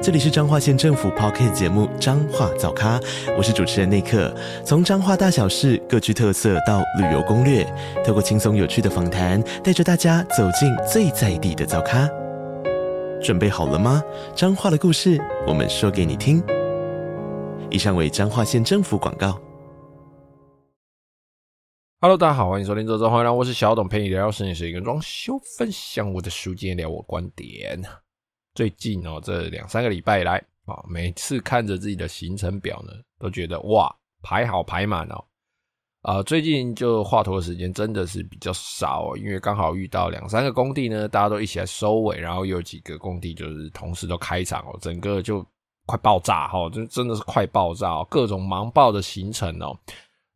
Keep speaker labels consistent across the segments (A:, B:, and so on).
A: 这里是彰化县政府 Podcast 节目《彰化早咖》，我是主持人内克。从彰化大小事各具特色到旅游攻略，透过轻松有趣的访谈，带着大家走进最在地的早咖。准备好了吗？彰化的故事，我们说给你听。以上为彰化县政府广告。
B: Hello，大家好，欢迎收听《周周欢迎来》，我是小董，陪你聊聊设计师跟装修，分享我的书经，聊我观点。最近哦，这两三个礼拜来啊，每次看着自己的行程表呢，都觉得哇，排好排满哦。啊，最近就画图的时间真的是比较少，因为刚好遇到两三个工地呢，大家都一起来收尾，然后有几个工地就是同时都开场哦，整个就快爆炸哈，就真的是快爆炸，各种忙爆的行程哦。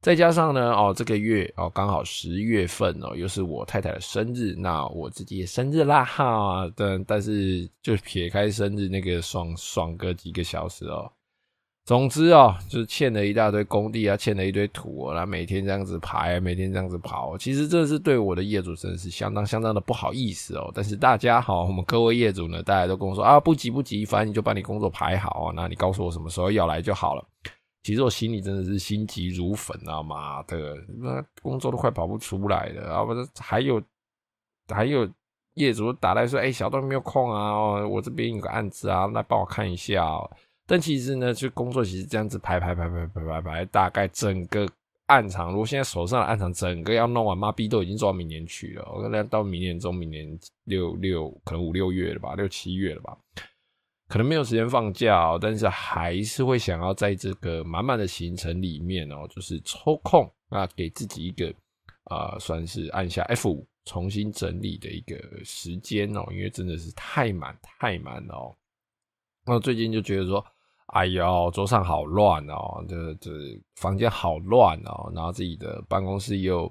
B: 再加上呢，哦，这个月哦，刚好十月份哦，又是我太太的生日，那我自己也生日啦哈。但但是就撇开生日那个爽爽个几个小时哦，总之哦，就是欠了一大堆工地啊，欠了一堆土哦，那每天这样子排，每天这样子跑，其实这是对我的业主真的是相当相当的不好意思哦。但是大家好，我们各位业主呢，大家都跟我说啊，不急不急，反正你就把你工作排好啊，那你告诉我什么时候要来就好了。其实我心里真的是心急如焚啊！妈的，那工作都快跑不出来了啊！不是还有还有业主打来说，哎、小东没有空啊，我这边有个案子啊，来帮我看一下。但其实呢，就工作其实这样子排排排排排排排，大概整个案场，如果现在手上的案场整个要弄完，妈逼都已经做到明年去了。我可能到明年中，明年六六可能五六月了吧，六七月了吧。可能没有时间放假哦，但是还是会想要在这个满满的行程里面哦，就是抽空啊，给自己一个啊，算是按下 F5 重新整理的一个时间哦，因为真的是太满太满哦。那最近就觉得说，哎呦，桌上好乱哦，这这房间好乱哦，然后自己的办公室又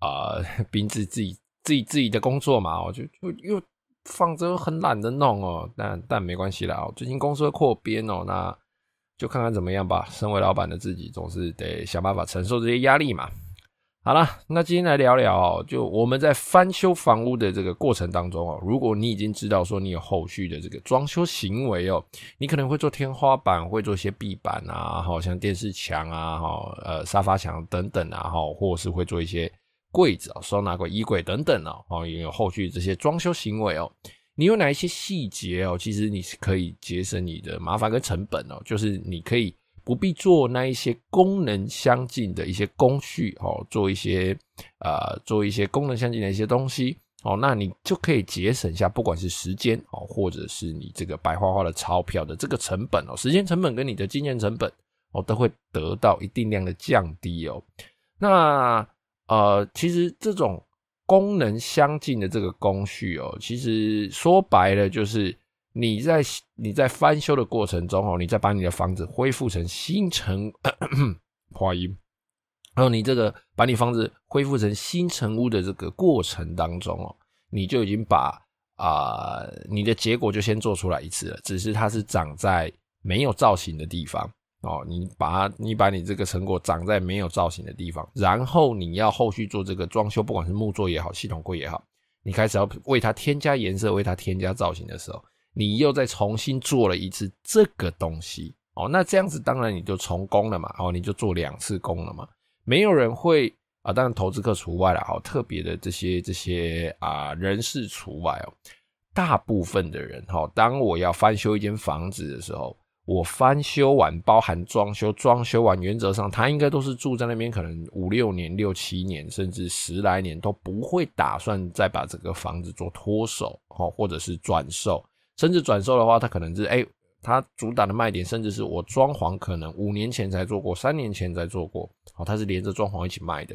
B: 啊，宾至自己自己自己的工作嘛，我就就又。放着很懒得弄哦，但但没关系啦。最近公司会扩编哦，那就看看怎么样吧。身为老板的自己，总是得想办法承受这些压力嘛。好了，那今天来聊聊哦，就我们在翻修房屋的这个过程当中哦，如果你已经知道说你有后续的这个装修行为哦，你可能会做天花板，会做一些壁板啊，好像电视墙啊，哈，呃，沙发墙等等啊，哈，或者是会做一些。柜子啊，收纳柜、衣柜等等哦，哦，也有后续这些装修行为哦。你有哪一些细节哦？其实你是可以节省你的麻烦跟成本哦。就是你可以不必做那一些功能相近的一些工序哦，做一些呃，做一些功能相近的一些东西哦，那你就可以节省下不管是时间哦，或者是你这个白花花的钞票的这个成本哦，时间成本跟你的经验成本哦，都会得到一定量的降低哦。那呃，其实这种功能相近的这个工序哦，其实说白了就是你在你在翻修的过程中哦，你再把你的房子恢复成新成，话音，然后你这个把你房子恢复成新成屋的这个过程当中哦，你就已经把啊、你的结果就先做出来一次了，只是它是长在没有造型的地方。哦，你把，你把你这个成果长在没有造型的地方，然后你要后续做这个装修，不管是木作也好，系统柜也好，你开始要为它添加颜色，为它添加造型的时候，你又再重新做了一次这个东西。哦，那这样子当然你就重工了嘛，哦，你就做两次工了嘛。没有人会啊，当然投资客除外了，好，特别的这些这些啊人士除外哦。大部分的人哈，当我要翻修一间房子的时候。我翻修完，包含装修，装修完，原则上他应该都是住在那边，可能五六年、六七年，甚至十来年都不会打算再把这个房子做脱手，哦，或者是转售，甚至转售的话，他可能是哎，他主打的卖点，甚至是我装潢可能五年前才做过，三年前才做过，哦，他是连着装潢一起卖的，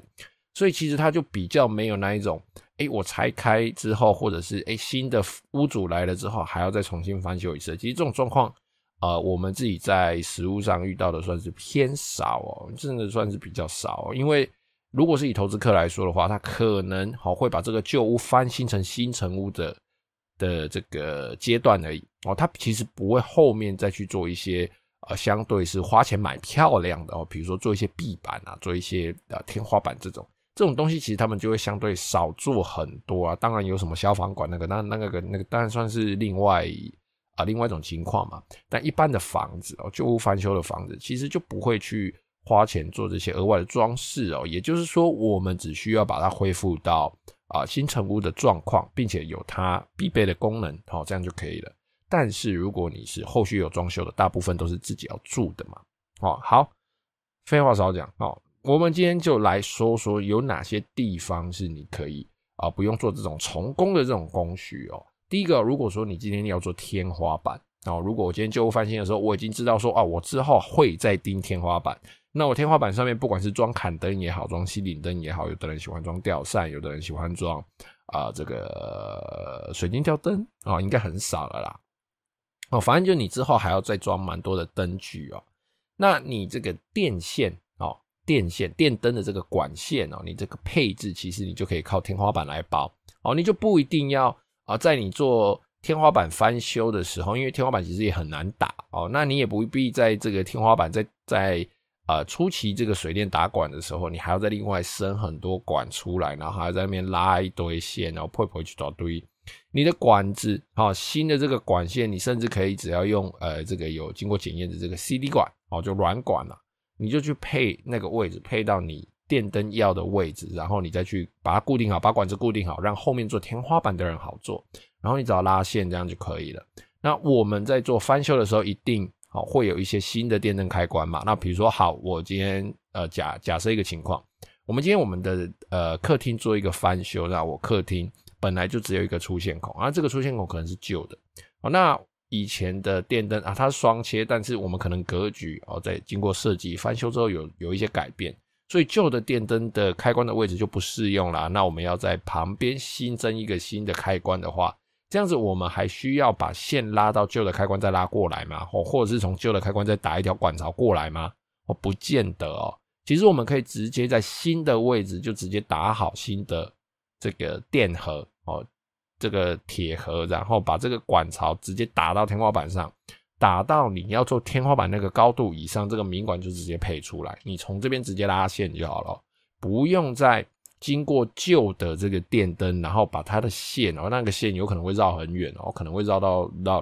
B: 所以其实他就比较没有那一种，哎，我拆开之后，或者是哎新的屋主来了之后，还要再重新翻修一次，其实这种状况。呃，我们自己在实物上遇到的算是偏少哦，真的算是比较少。因为如果是以投资客来说的话，他可能好会把这个旧屋翻新成新成屋的的这个阶段而已哦，他其实不会后面再去做一些呃相对是花钱买漂亮的哦，比如说做一些壁板啊，做一些呃天花板这种这种东西，其实他们就会相对少做很多啊。当然有什么消防管那个，那那个那个当然算是另外啊另外一种情况嘛。但一般的房子哦，旧屋翻修的房子，其实就不会去。花钱做这些额外的装饰哦，也就是说，我们只需要把它恢复到啊新成屋的状况，并且有它必备的功能，好，这样就可以了。但是如果你是后续有装修的，大部分都是自己要住的嘛。哦，好，废话少讲哦，我们今天就来说说有哪些地方是你可以啊不用做这种重工的这种工序哦。第一个，如果说你今天要做天花板哦，如果我今天旧屋翻新的时候，我已经知道说啊，我之后会再钉天花板。那我天花板上面不管是装坎灯也好，装吸顶灯也好，有的人喜欢装吊扇，有的人喜欢装啊、这个水晶吊灯啊，应该很少了啦。哦，反正就你之后还要再装蛮多的灯具哦。那你这个电线哦，电线电灯的这个管线哦，你这个配置其实你就可以靠天花板来包哦，你就不一定要啊，在你做天花板翻修的时候，因为天花板其实也很难打哦，那你也不必在这个天花板在在。呃，初期这个水电打管的时候，你还要再另外伸很多管出来，然后还要在那边拉一堆线，然后配回去找堆。你的管子，好，新的这个管线，你甚至可以只要用呃这个有经过检验的这个 CD 管，哦，就软管了，你就去配那个位置，配到你电灯要的位置，然后你再去把它固定好，把管子固定好，让后面做天花板的人好做，然后你只要拉线这样就可以了。那我们在做翻修的时候，一定。好，会有一些新的电灯开关嘛？那比如说，好，我今天呃假假设一个情况，我们今天我们的呃客厅做一个翻修，那我客厅本来就只有一个出线孔，啊，这个出线孔可能是旧的，哦，那以前的电灯啊，它是双切，但是我们可能格局哦，在经过设计翻修之后有有一些改变，所以旧的电灯的开关的位置就不适用了，那我们要在旁边新增一个新的开关的话。这样子，我们还需要把线拉到旧的开关再拉过来吗？或或者是从旧的开关再打一条管槽过来吗？哦，不见得哦。其实我们可以直接在新的位置就直接打好新的这个电荷哦，这个铁盒，然后把这个管槽直接打到天花板上，打到你要做天花板那个高度以上，这个明管就直接配出来，你从这边直接拉线就好了，不用再。经过旧的这个电灯，然后把它的线哦，那个线有可能会绕很远哦，可能会绕到绕，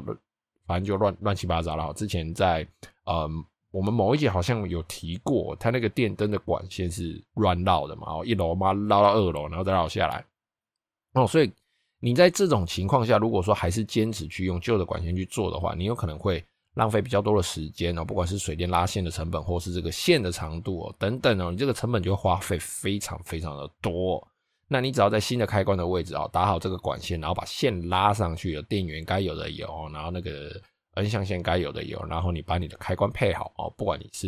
B: 反正就乱乱七八糟了。之前在呃，我们某一集好像有提过，它那个电灯的管线是乱绕的嘛，哦，一楼嘛绕到二楼，然后再绕下来。哦，所以你在这种情况下，如果说还是坚持去用旧的管线去做的话，你有可能会。浪费比较多的时间哦，不管是水电拉线的成本，或是这个线的长度哦，等等哦，你这个成本就会花费非常非常的多。那你只要在新的开关的位置哦，打好这个管线，然后把线拉上去，有电源该有的有，然后那个 N 象线该有的有，然后你把你的开关配好哦，不管你是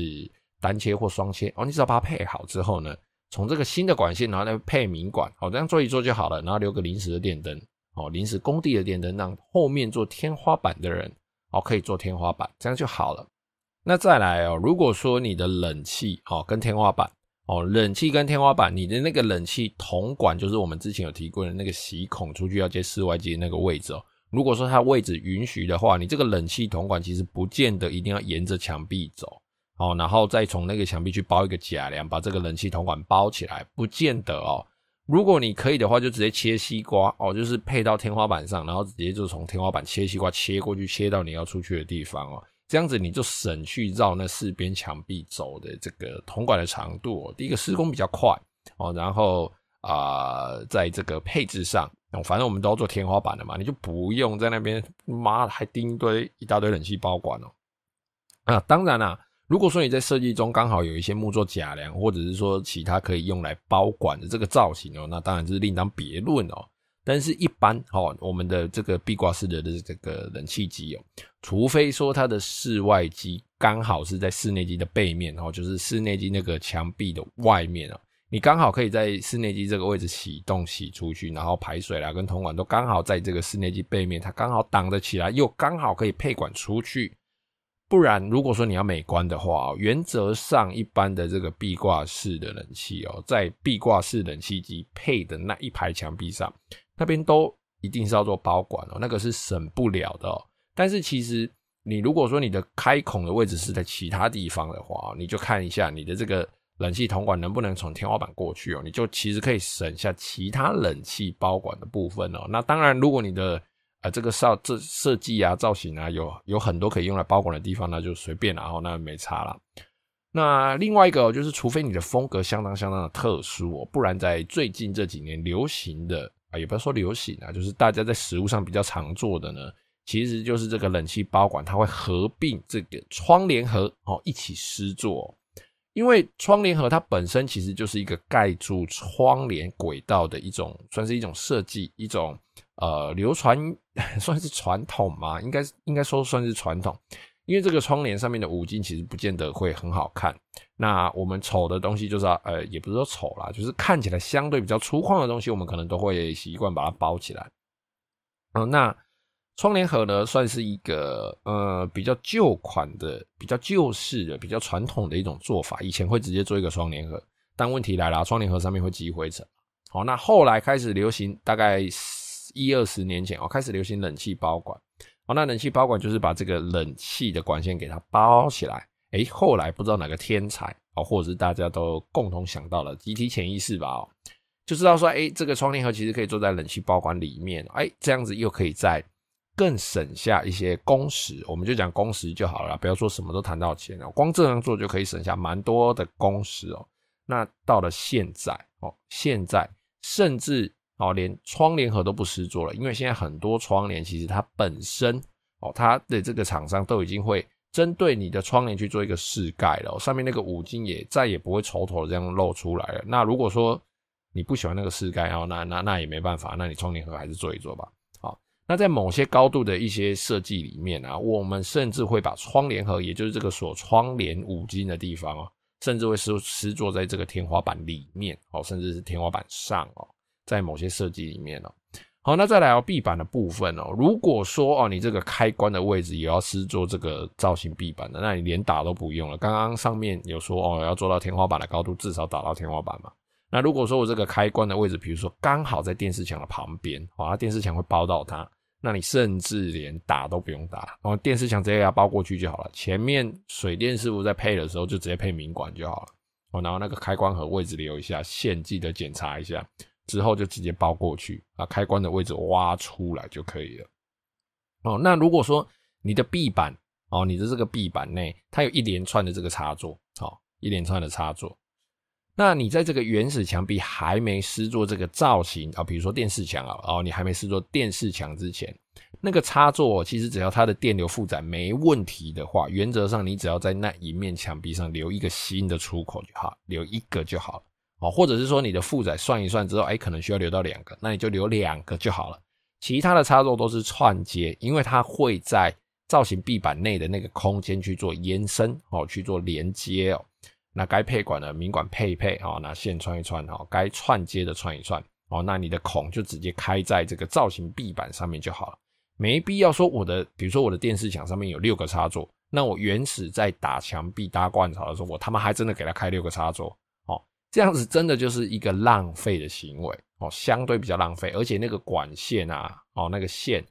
B: 单切或双切哦，你只要把它配好之后呢，从这个新的管线，然后再配明管，哦，这样做一做就好了，然后留个临时的电灯哦，临时工地的电灯，让后面做天花板的人。哦，可以做天花板，这样就好了。那再来哦，如果说你的冷气哦跟天花板哦，冷气跟天花板，你的那个冷气铜管，就是我们之前有提过的那个吸孔出去要接室外机那个位置哦。如果说它位置允许的话，你这个冷气铜管其实不见得一定要沿着墙壁走哦，然后再从那个墙壁去包一个假梁，把这个冷气铜管包起来，不见得哦。如果你可以的话，就直接切西瓜哦，就是配到天花板上，然后直接就从天花板切西瓜切过去，切到你要出去的地方哦。这样子你就省去绕那四边墙壁走的这个铜管的长度哦。第一个施工比较快哦，然后啊、在这个配置上，反正我们都要做天花板的嘛，你就不用在那边妈还钉一堆一大堆冷气包管哦。啊，当然啦。如果说你在设计中刚好有一些木作假梁，或者是说其他可以用来包管的这个造型哦，那当然就是另当别论哦。但是，一般哦，我们的这个壁挂式的这个冷气机哦，除非说它的室外机刚好是在室内机的背面哦，就是室内机那个墙壁的外面哦，你刚好可以在室内机这个位置启动洗出去，然后排水啦跟铜管都刚好在这个室内机背面，它刚好挡得起来，又刚好可以配管出去。不然，如果说你要美观的话，原则上一般的这个壁挂式的冷气哦，在壁挂式冷气机配的那一排墙壁上，那边都一定是要做包管哦，那个是省不了的哦。但是其实你如果说你的开孔的位置是在其他地方的话，你就看一下你的这个冷气铜管能不能从天花板过去哦，你就其实可以省下其他冷气包管的部分哦。那当然，如果你的呃，这个设这设计啊、造型啊，有有很多可以用来包管的地方，那就随便啦，然后那没差啦。那另外一个就是，除非你的风格相当相当的特殊哦，不然在最近这几年流行的啊，也不要说流行啊，就是大家在实物上比较常做的呢，其实就是这个冷气包管，它会合并这个窗帘盒哦，一起施作。因为窗帘盒它本身其实就是一个盖住窗帘轨道的一种，算是一种设计，一种呃流传 算是传统嘛，应该应该说算是传统。因为这个窗帘上面的五金其实不见得会很好看，那我们丑的东西就是要呃，也不是说丑啦，就是看起来相对比较粗犷的东西，我们可能都会习惯把它包起来。嗯、那。窗帘盒呢，算是一个呃比较旧款的、比较旧式的、比较传统的一种做法。以前会直接做一个窗帘盒，但问题来了，窗帘盒上面会积灰尘。好，那后来开始流行，大概一二十年前哦，开始流行冷气包管。哦，那冷气包管就是把这个冷气的管线给它包起来。诶，后来不知道哪个天才哦，或者是大家都共同想到了集体潜意识吧哦，就知道说，诶，这个窗帘盒其实可以做在冷气包管里面，诶，这样子又可以在。更省下一些工时，我们就讲工时就好了，不要说什么都谈到钱了，光这样做就可以省下蛮多的工时哦。那到了现在哦，现在甚至哦连窗帘盒都不施做了，因为现在很多窗帘其实它本身哦，它的这个厂商都已经会针对你的窗帘去做一个试盖了，上面那个五金也再也不会丑丑的这样露出来了。那如果说你不喜欢那个试盖哦，那那那也没办法，那你窗帘盒还是做一做吧。好那在某些高度的一些设计里面啊，我们甚至会把窗帘盒，也就是这个锁窗帘五金的地方哦，甚至会施施做在这个天花板里面哦，甚至是天花板上哦，在某些设计里面哦。好，那再来哦壁板的部分哦，如果说哦，你这个开关的位置也要是做这个造型壁板的，那你连打都不用了。刚刚上面有说哦，要做到天花板的高度，至少打到天花板嘛。那如果说我这个开关的位置，比如说刚好在电视墙的旁边，哦，电视墙会包到它。那你甚至连打都不用打，然后电视墙直接给它包过去就好了。前面水电师傅在配的时候就直接配明管就好了。哦，然后那个开关盒位置留一下，线记得检查一下，之后就直接包过去，把开关的位置挖出来就可以了。哦，那如果说你的壁板哦，你的这个壁板内它有一连串的这个插座，好，一连串的插座。那你在这个原始墙壁还没施作这个造型啊，比如说电视墙啊，哦，你还没施作电视墙之前，那个插座其实只要它的电流负载没问题的话，原则上你只要在那一面墙壁上留一个新的出口就好，留一个就好了哦，或者是说你的负载算一算之后，哎，可能需要留到两个，那你就留两个就好了。其他的插座都是串接，因为它会在造型壁板内的那个空间去做延伸哦，去做连接哦。那该配管的明管配一配哦，那线穿一穿哦，该串接的串一串哦，那你的孔就直接开在这个造型壁板上面就好了，没必要说我的，比如说我的电视墙上面有六个插座，那我原始在打墙壁搭灌槽的时候，我他妈还真的给他开六个插座，这样子真的就是一个浪费的行为哦，相对比较浪费，而且那个管线啊，哦那个线。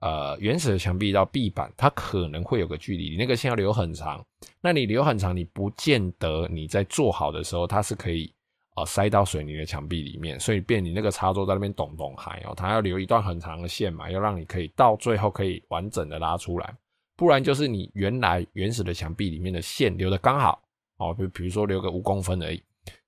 B: 呃，原始的墙壁到壁板，它可能会有个距离，你那个线要留很长。那你留很长，你不见得你在做好的时候，它是可以呃塞到水泥的墙壁里面，所以变你那个插座在那边咚咚嗨哦，它要留一段很长的线嘛，要让你可以到最后可以完整的拉出来，不然就是你原来原始的墙壁里面的线留的刚好哦，比比如说留个五公分而已。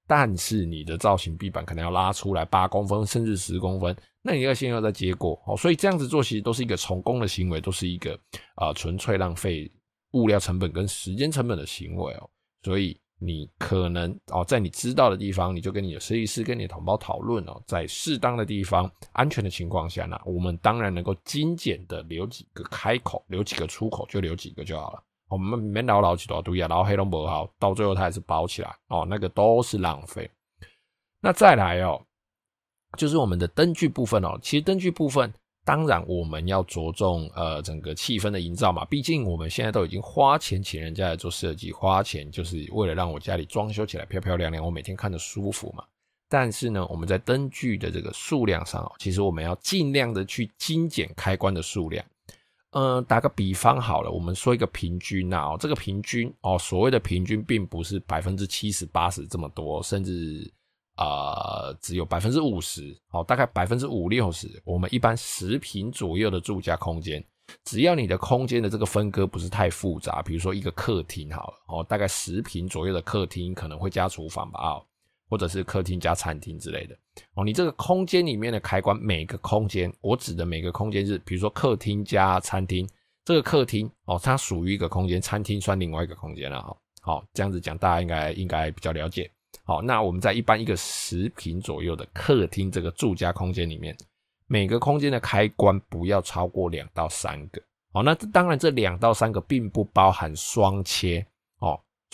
B: 但是你的造型壁板可能要拉出来八公分甚至十公分，那你要先要再接过哦，所以这样子做其实都是一个重工的行为，都是一个啊纯粹浪费物料成本跟时间成本的行为哦。所以你可能哦，在你知道的地方，你就跟你的设计师跟你的同胞讨论哦，在适当的地方、安全的情况下呢，我们当然能够精简的留几个开口，留几个出口就留几个就好了。我们没老老几多堆啊，然后黑龙不好，到最后它还是包起来哦，那个都是浪费。那再来哦，就是我们的灯具部分哦，其实灯具部分当然我们要着重呃整个气氛的营造嘛，毕竟我们现在都已经花钱请人家来做设计，花钱就是为了让我家里装修起来漂漂亮亮，我每天看着舒服嘛。但是呢，我们在灯具的这个数量上，其实我们要尽量的去精简开关的数量。嗯、打个比方好了，我们说一个平均啊，哦，这个平均哦，所谓的平均并不是百分之七十八十这么多，甚至啊、只有百分之五十，哦，大概百分之五六十。我们一般十平左右的住家空间，只要你的空间的这个分割不是太复杂，比如说一个客厅好了，哦，大概十平左右的客厅可能会加厨房吧，哦。或者是客厅加餐厅之类的哦，你这个空间里面的开关，每个空间，我指的每个空间是，比如说客厅加餐厅，这个客厅哦，它属于一个空间，餐厅算另外一个空间了哈。好，这样子讲，大家应该应该比较了解。好，那我们在一般一个十平左右的客厅这个住家空间里面，每个空间的开关不要超过两到三个。好，那当然这两到三个并不包含双切。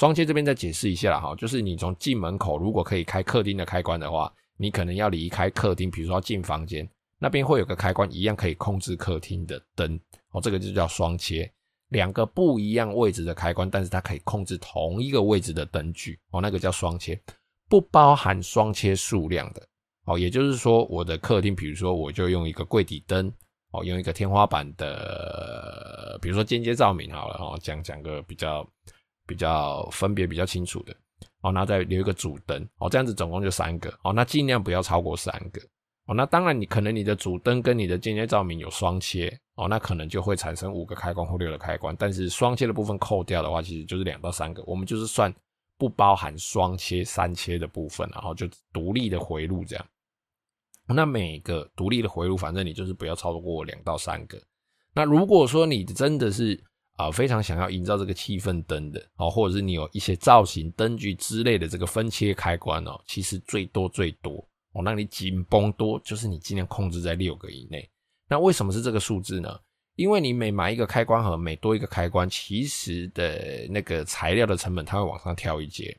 B: 双切这边再解释一下，哈，就是你从进门口如果可以开客厅的开关的话，你可能要离开客厅，比如说要进房间，那边会有个开关，一样可以控制客厅的灯，哦，这个就叫双切，两个不一样位置的开关，但是它可以控制同一个位置的灯具，哦，那个叫双切，不包含双切数量的，哦，也就是说我的客厅，比如说我就用一个柜底灯，哦，用一个天花板的，比如说间接照明好了，哦，讲讲个比较。比较分别比较清楚的，哦，那再留一个主灯，哦，这样子总共就三个，哦，那尽量不要超过三个，哦，那当然你可能你的主灯跟你的间接照明有双切，哦，那可能就会产生五个开关或六个开关，但是双切的部分扣掉的话，其实就是两到三个，我们就是算不包含双切、三切的部分，然后就独立的回路这样，那每个独立的回路，反正你就是不要超过两到三个，那如果说你真的是。啊，非常想要营造这个气氛灯的哦，或者是你有一些造型灯具之类的这个分切开关哦，其实最多最多哦，那你紧绷多就是你尽量控制在六个以内。那为什么是这个数字呢？因为你每买一个开关盒，每多一个开关，其实的那个材料的成本它会往上跳一阶。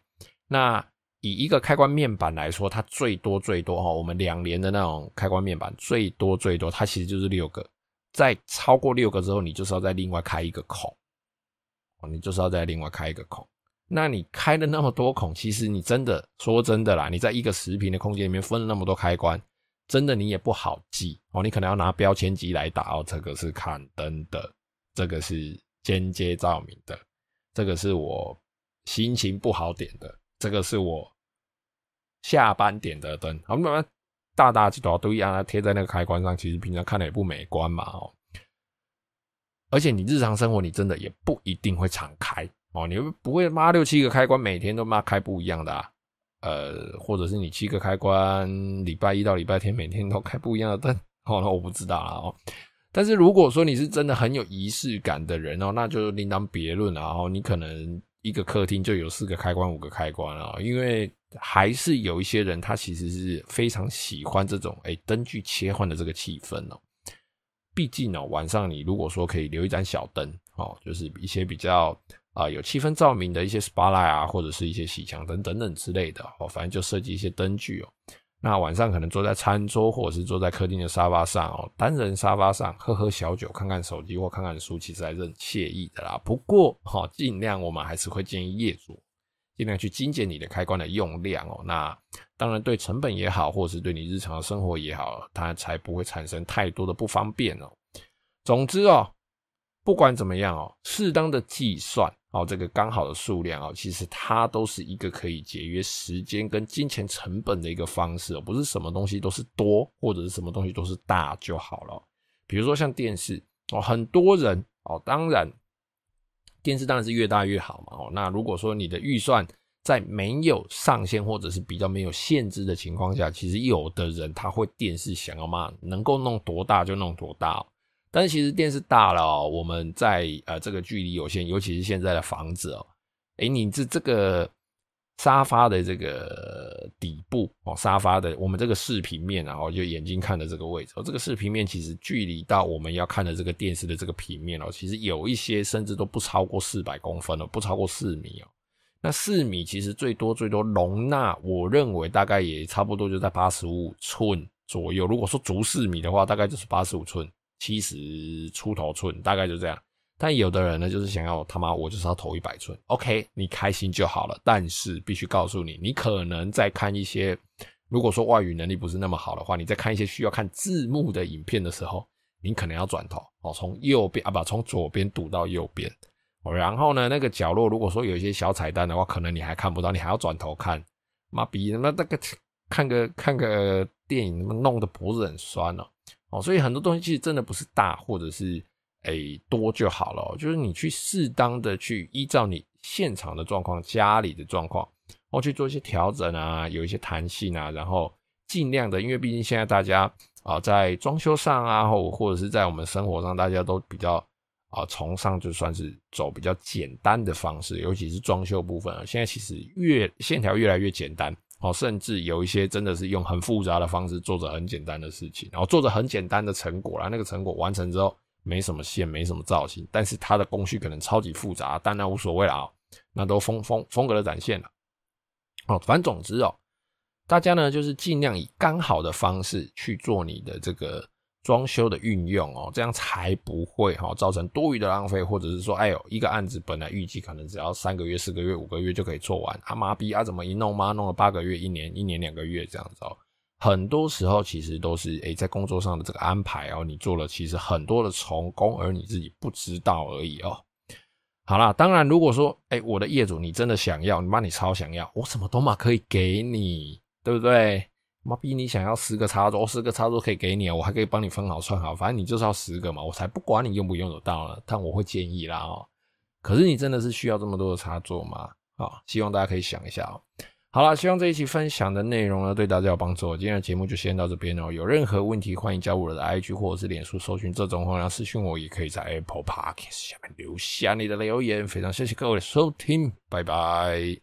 B: 那以一个开关面板来说，它最多最多哈，我们两连的那种开关面板最多最多，它其实就是六个。在超过六个之后，你就是要再另外开一个孔，哦，你就是要再另外开一个孔。那你开了那么多孔，其实你真的说真的啦，你在一个十平的空间里面分了那么多开关，真的你也不好记哦。你可能要拿标签机来打哦，这个是看灯的，这个是间接照明的，这个是我心情不好点的，这个是我下班点的灯，好，慢慢。大大几朵都一样，贴在那个开关上，其实平常看的也不美观嘛哦。而且你日常生活，你真的也不一定会常开哦。你不会妈六七个开关，每天都妈开不一样的啊？呃，或者是你七个开关，礼拜一到礼拜天每天都开不一样的灯哦？那 我不知道啊哦。但是如果说你是真的很有仪式感的人哦，那就另当别论了哦。你可能一个客厅就有四个开关、五个开关啊，因为。还是有一些人，他其实是非常喜欢这种诶灯具切换的这个气氛哦。毕竟哦，晚上你如果说可以留一盏小灯哦，就是一些比较啊有气氛照明的一些 spotlight 啊，或者是一些洗墙灯等等之类的哦，反正就设计一些灯具哦。那晚上可能坐在餐桌或者是坐在客厅的沙发上哦，单人沙发上喝喝小酒，看看手机或看看书，其实还是很惬意的啦。不过哈，尽量我们还是会建议业主。尽量去精简你的开关的用量哦，那当然对成本也好，或者是对你日常生活也好，它才不会产生太多的不方便哦。总之哦，不管怎么样哦，适当的计算哦，这个刚好的数量哦，其实它都是一个可以节约时间跟金钱成本的一个方式哦，不是什么东西都是多，或者是什么东西都是大就好了。比如说像电视哦，很多人哦，当然。电视当然是越大越好嘛，哦，那如果说你的预算在没有上限或者是比较没有限制的情况下，其实有的人他会电视想要嘛，能够弄多大就弄多大，但是其实电视大了，我们在呃这个距离有限，尤其是现在的房子哦，诶，你这这个。沙发的这个底部哦，沙发的我们这个视平面，然后就眼睛看的这个位置哦，这个视平面其实距离到我们要看的这个电视的这个平面哦，其实有一些甚至都不超过四百公分哦，不超过四米哦。那四米其实最多最多容纳，我认为大概也差不多就在八十五寸左右。如果说足四米的话，大概就是八十五寸七十出头寸，大概就这样。但有的人呢，就是想要他妈我就是要投一百寸，OK，你开心就好了。但是必须告诉你，你可能在看一些，如果说外语能力不是那么好的话，你在看一些需要看字幕的影片的时候，你可能要转头哦，从右边啊不，从左边读到右边。然后呢，那个角落如果说有一些小彩蛋的话，可能你还看不到，你还要转头看。妈逼，那那个看个看个电影，弄得脖子很酸哦。哦，所以很多东西其实真的不是大或者是诶、多就好了，就是你去适当的去依照你现场的状况、家里的状况，哦去做一些调整啊，有一些弹性啊，然后尽量的，因为毕竟现在大家啊在装修上啊，或或者是在我们生活上，大家都比较。啊，崇尚就算是走比较简单的方式，尤其是装修部分啊，现在其实越线条越来越简单哦，甚至有一些真的是用很复杂的方式做着很简单的事情，然后做着很简单的成果啦。那个成果完成之后，没什么线，没什么造型，但是它的工序可能超级复杂，但那无所谓了啊，那都风风风格的展现了。哦，反正总之哦，大家呢就是尽量以刚好的方式去做你的这个。装修的运用哦，这样才不会哈造成多余的浪费，或者是说，哎呦，一个案子本来预计可能只要三个月、四个月、五个月就可以做完，啊妈逼啊，怎么一弄嘛，弄了八个月、一年、一年两个月这样子哦。很多时候其实都是诶，在工作上的这个安排哦，你做了其实很多的重工，而你自己不知道而已哦。好啦，当然如果说，诶，我的业主你真的想要，你妈你超想要，我什么都嘛可以给你，对不对？妈逼！你想要十个插座，十个插座可以给你，我还可以帮你分好串好，反正你就是要十个嘛，我才不管你用不用得到呢。但我会建议啦哦。可是你真的是需要这么多的插座吗？啊，希望大家可以想一下哦。好了，希望这一期分享的内容呢对大家有帮助。今天的节目就先到这边哦。有任何问题，欢迎加我的 IG 或者是脸书搜寻这种话，然后私讯我，也可以在 Apple Podcast 下面留下你的留言。非常谢谢各位的收听，拜拜。